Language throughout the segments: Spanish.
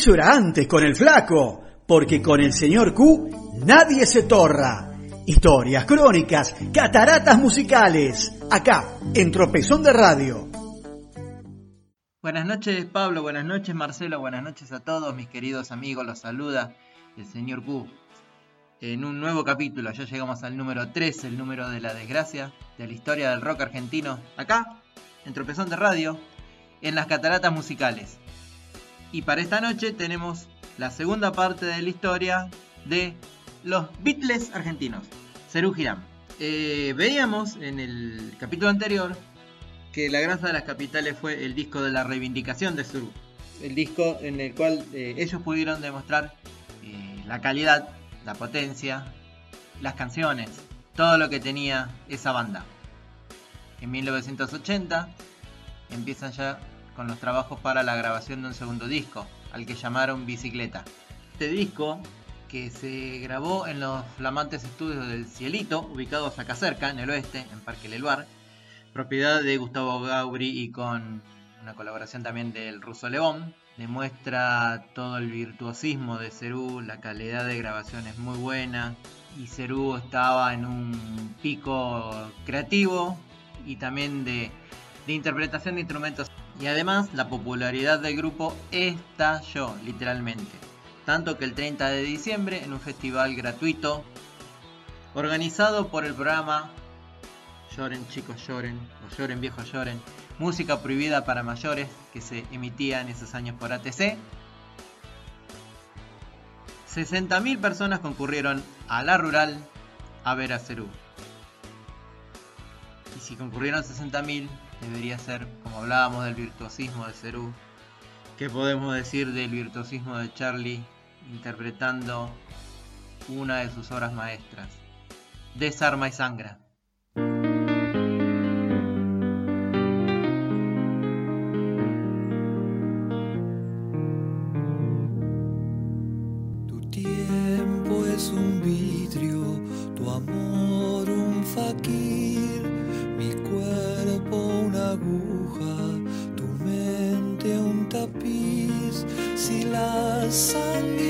Eso era antes con el flaco, porque con el señor Q nadie se torra. Historias, crónicas, cataratas musicales, acá, en Tropezón de Radio. Buenas noches Pablo, buenas noches Marcelo, buenas noches a todos mis queridos amigos, los saluda el señor Q. En un nuevo capítulo, ya llegamos al número 3, el número de la desgracia, de la historia del rock argentino, acá, en Tropezón de Radio, en las cataratas musicales. Y para esta noche tenemos la segunda parte de la historia de los Beatles argentinos, Cerú Girán. Eh, veíamos en el capítulo anterior que La Granja de las Capitales fue el disco de la reivindicación de Cerú. El disco en el cual eh, ellos pudieron demostrar eh, la calidad, la potencia, las canciones, todo lo que tenía esa banda. En 1980 empiezan ya con los trabajos para la grabación de un segundo disco, al que llamaron Bicicleta. Este disco, que se grabó en los flamantes estudios del Cielito, ubicados acá cerca, en el oeste, en Parque Leluar, propiedad de Gustavo Gaubri y con una colaboración también del ruso León, demuestra todo el virtuosismo de Cerú, la calidad de grabación es muy buena y Cerú estaba en un pico creativo y también de interpretación de instrumentos y además la popularidad del grupo estalló literalmente. Tanto que el 30 de diciembre en un festival gratuito organizado por el programa Lloren chicos lloren o lloren viejos lloren, música prohibida para mayores que se emitía en esos años por ATC. 60.000 personas concurrieron a la rural a ver a Cerú. Y si concurrieron 60.000, debería ser, como hablábamos del virtuosismo de Cerú, ¿qué podemos decir del virtuosismo de Charlie interpretando una de sus obras maestras? Desarma y sangra. la sangre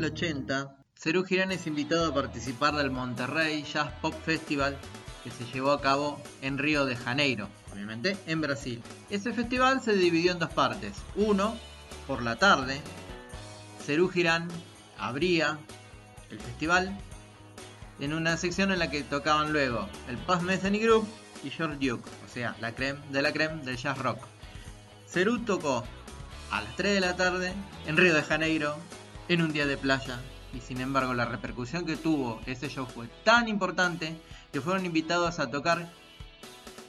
del 80, Cerú Girán es invitado a participar del Monterrey Jazz Pop Festival que se llevó a cabo en Río de Janeiro, obviamente en Brasil. Ese festival se dividió en dos partes. Uno, por la tarde, Cerú Girán abría el festival en una sección en la que tocaban luego el Paz Metheny Group y George Duke, o sea, la creme de la creme del jazz rock. Cerú tocó a las 3 de la tarde en Río de Janeiro en un día de playa. Y sin embargo la repercusión que tuvo ese show fue tan importante que fueron invitados a tocar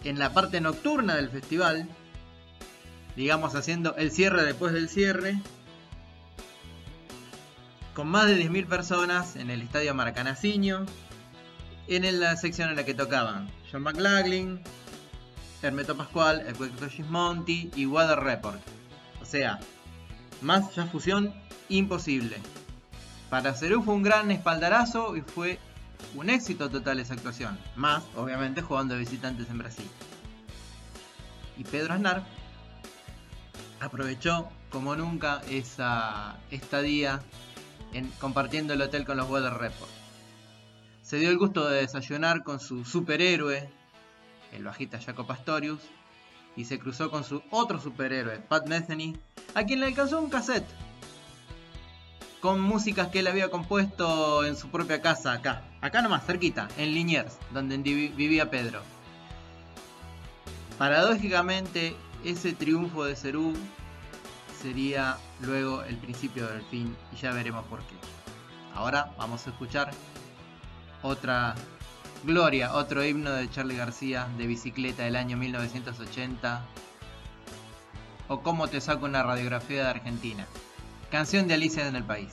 en la parte nocturna del festival, digamos haciendo el cierre después del cierre, con más de 10.000 personas en el estadio Maracanacinho, en la sección en la que tocaban John McLaughlin, Hermeto Pascual, El Gismonti y Water Report. O sea, más ya fusión imposible. Para Cerú fue un gran espaldarazo y fue un éxito total esa actuación. Más, obviamente, jugando de visitantes en Brasil. Y Pedro Aznar aprovechó como nunca esa estadía en, compartiendo el hotel con los Weather Report. Se dio el gusto de desayunar con su superhéroe, el bajista Jaco Pastorius, y se cruzó con su otro superhéroe, Pat Metheny, a quien le alcanzó un cassette con músicas que él había compuesto en su propia casa acá, acá nomás, cerquita, en Liniers, donde vivía Pedro. Paradójicamente, ese triunfo de Cerú sería luego el principio del fin y ya veremos por qué. Ahora vamos a escuchar otra gloria, otro himno de Charlie García de bicicleta del año 1980 o cómo te saco una radiografía de Argentina. Canción de Alicia en el país.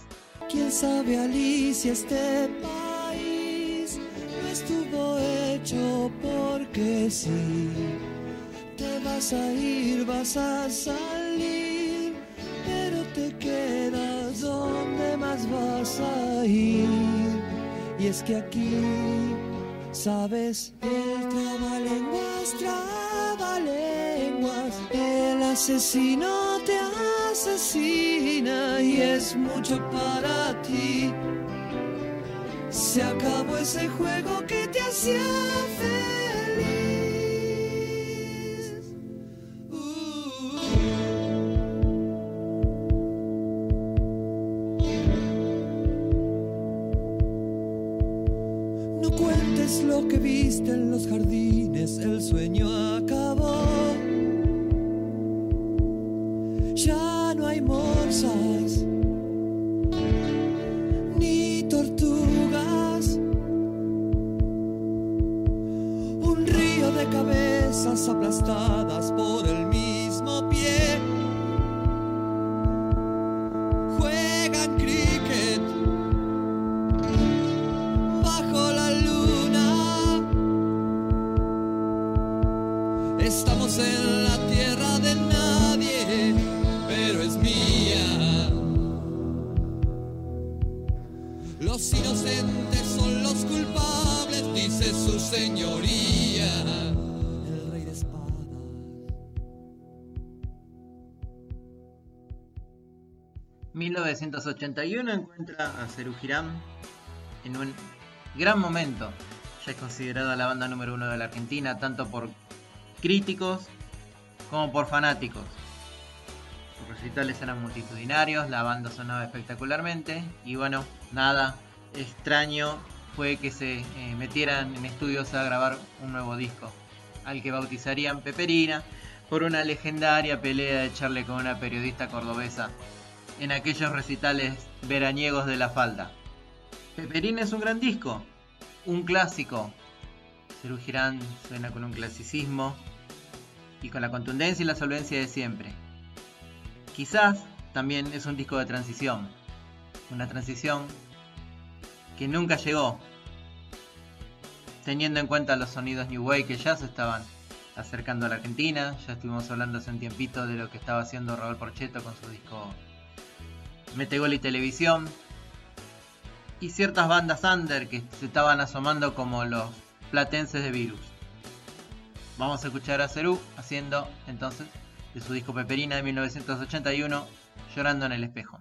¿Quién sabe Alicia este país? No estuvo hecho porque sí. Te vas a ir, vas a salir, pero te quedas donde más vas a ir. Y es que aquí, sabes, el trabalenguas, trabalenguas, el asesino te asesina y es mucho para ti. Se acabó ese juego que te hacía feliz. No cuentes lo que viste en los jardines, el sueño acabó. 1981 encuentra a Cerú Girán en un gran momento. Ya es considerada la banda número uno de la Argentina, tanto por críticos como por fanáticos. Sus recitales eran multitudinarios, la banda sonaba espectacularmente y bueno, nada extraño fue que se eh, metieran en estudios a grabar un nuevo disco, al que bautizarían Peperina por una legendaria pelea de Charlie con una periodista cordobesa en aquellos recitales veraniegos de la falda. Peperina es un gran disco, un clásico. Cerú Girán suena con un clasicismo y con la contundencia y la solvencia de siempre. Quizás también es un disco de transición, una transición que nunca llegó, teniendo en cuenta los sonidos New Wave que ya se estaban acercando a la Argentina, ya estuvimos hablando hace un tiempito de lo que estaba haciendo Raúl Porcheto con su disco Metegol y Televisión, y ciertas bandas under que se estaban asomando como los platenses de Virus. Vamos a escuchar a Cerú haciendo entonces de su disco Peperina de 1981, Llorando en el espejo.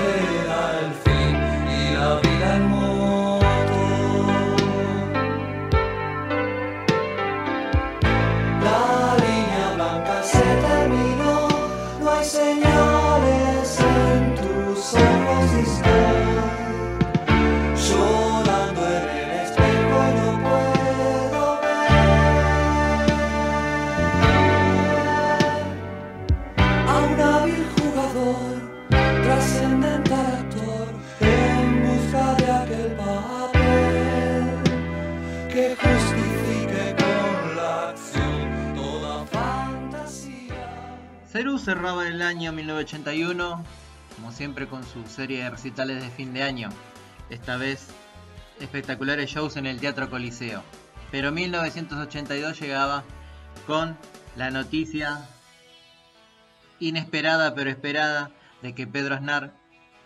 cerraba el año 1981, como siempre con su serie de recitales de fin de año. Esta vez espectaculares shows en el Teatro Coliseo. Pero 1982 llegaba con la noticia inesperada pero esperada de que Pedro Aznar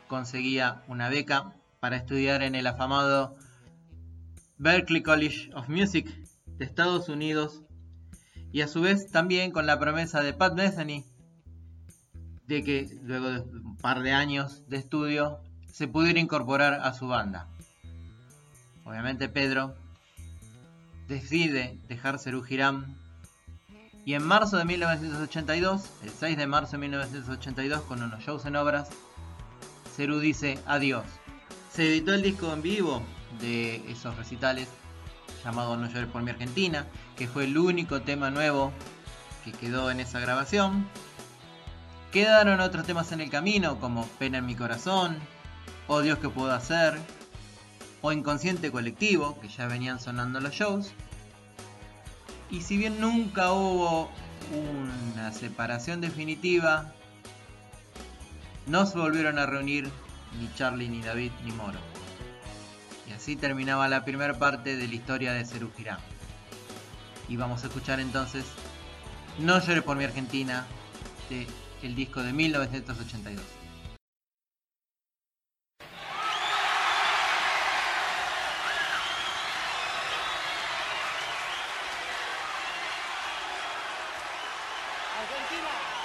conseguía una beca para estudiar en el afamado Berklee College of Music de Estados Unidos y a su vez también con la promesa de Pat Metheny de que luego de un par de años de estudio se pudiera incorporar a su banda. Obviamente Pedro decide dejar Serú Girán y en marzo de 1982, el 6 de marzo de 1982, con unos shows en obras, Cerú dice adiós. Se editó el disco en vivo de esos recitales llamado No llores por mi Argentina, que fue el único tema nuevo que quedó en esa grabación. Quedaron otros temas en el camino como Pena en mi corazón, O Dios que puedo hacer, o Inconsciente colectivo, que ya venían sonando los shows. Y si bien nunca hubo una separación definitiva, no se volvieron a reunir ni Charlie, ni David, ni Moro. Y así terminaba la primera parte de la historia de Cerú Girán. Y vamos a escuchar entonces No llores por mi Argentina, de el disco de 1982. Tu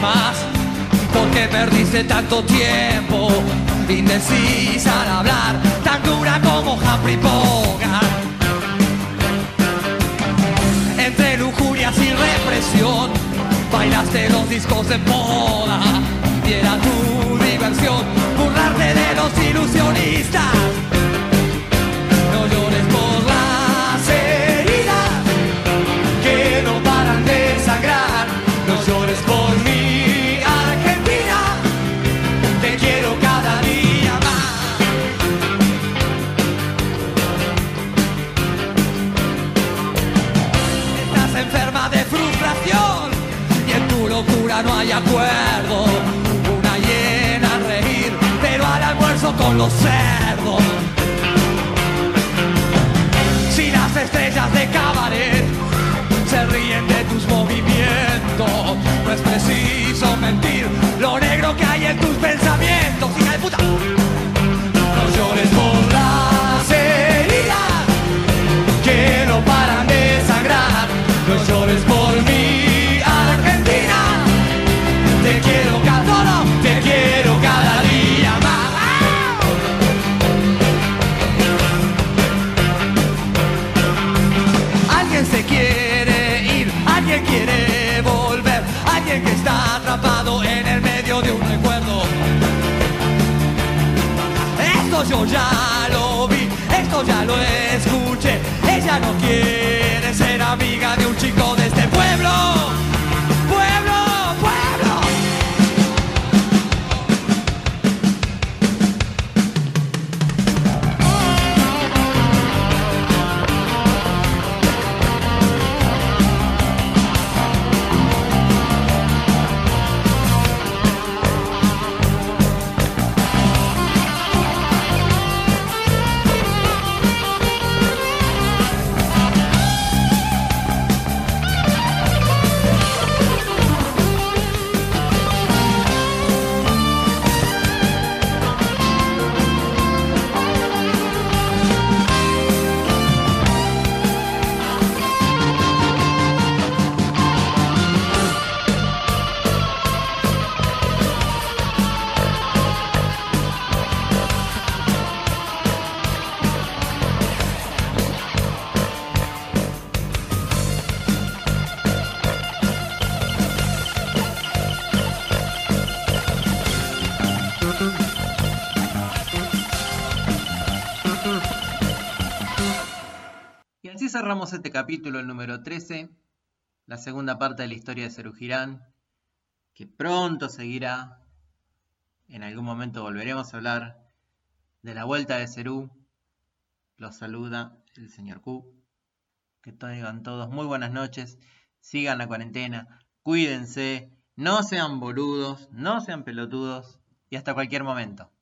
más. Porque perdiste tanto tiempo, indecisa al hablar, tan dura como Humphrey Bogart. Entre lujurias y represión, bailaste los discos de moda. Y tu diversión, burlarte de los ilusionistas. Esto ya lo vi, esto ya lo escuché. Ella no quiere ser amiga de un chico cerramos este capítulo, el número 13, la segunda parte de la historia de Cerú Girán, que pronto seguirá. En algún momento volveremos a hablar de la vuelta de Cerú. Los saluda el señor Q. Que tengan todos muy buenas noches. Sigan la cuarentena. Cuídense. No sean boludos. No sean pelotudos. Y hasta cualquier momento.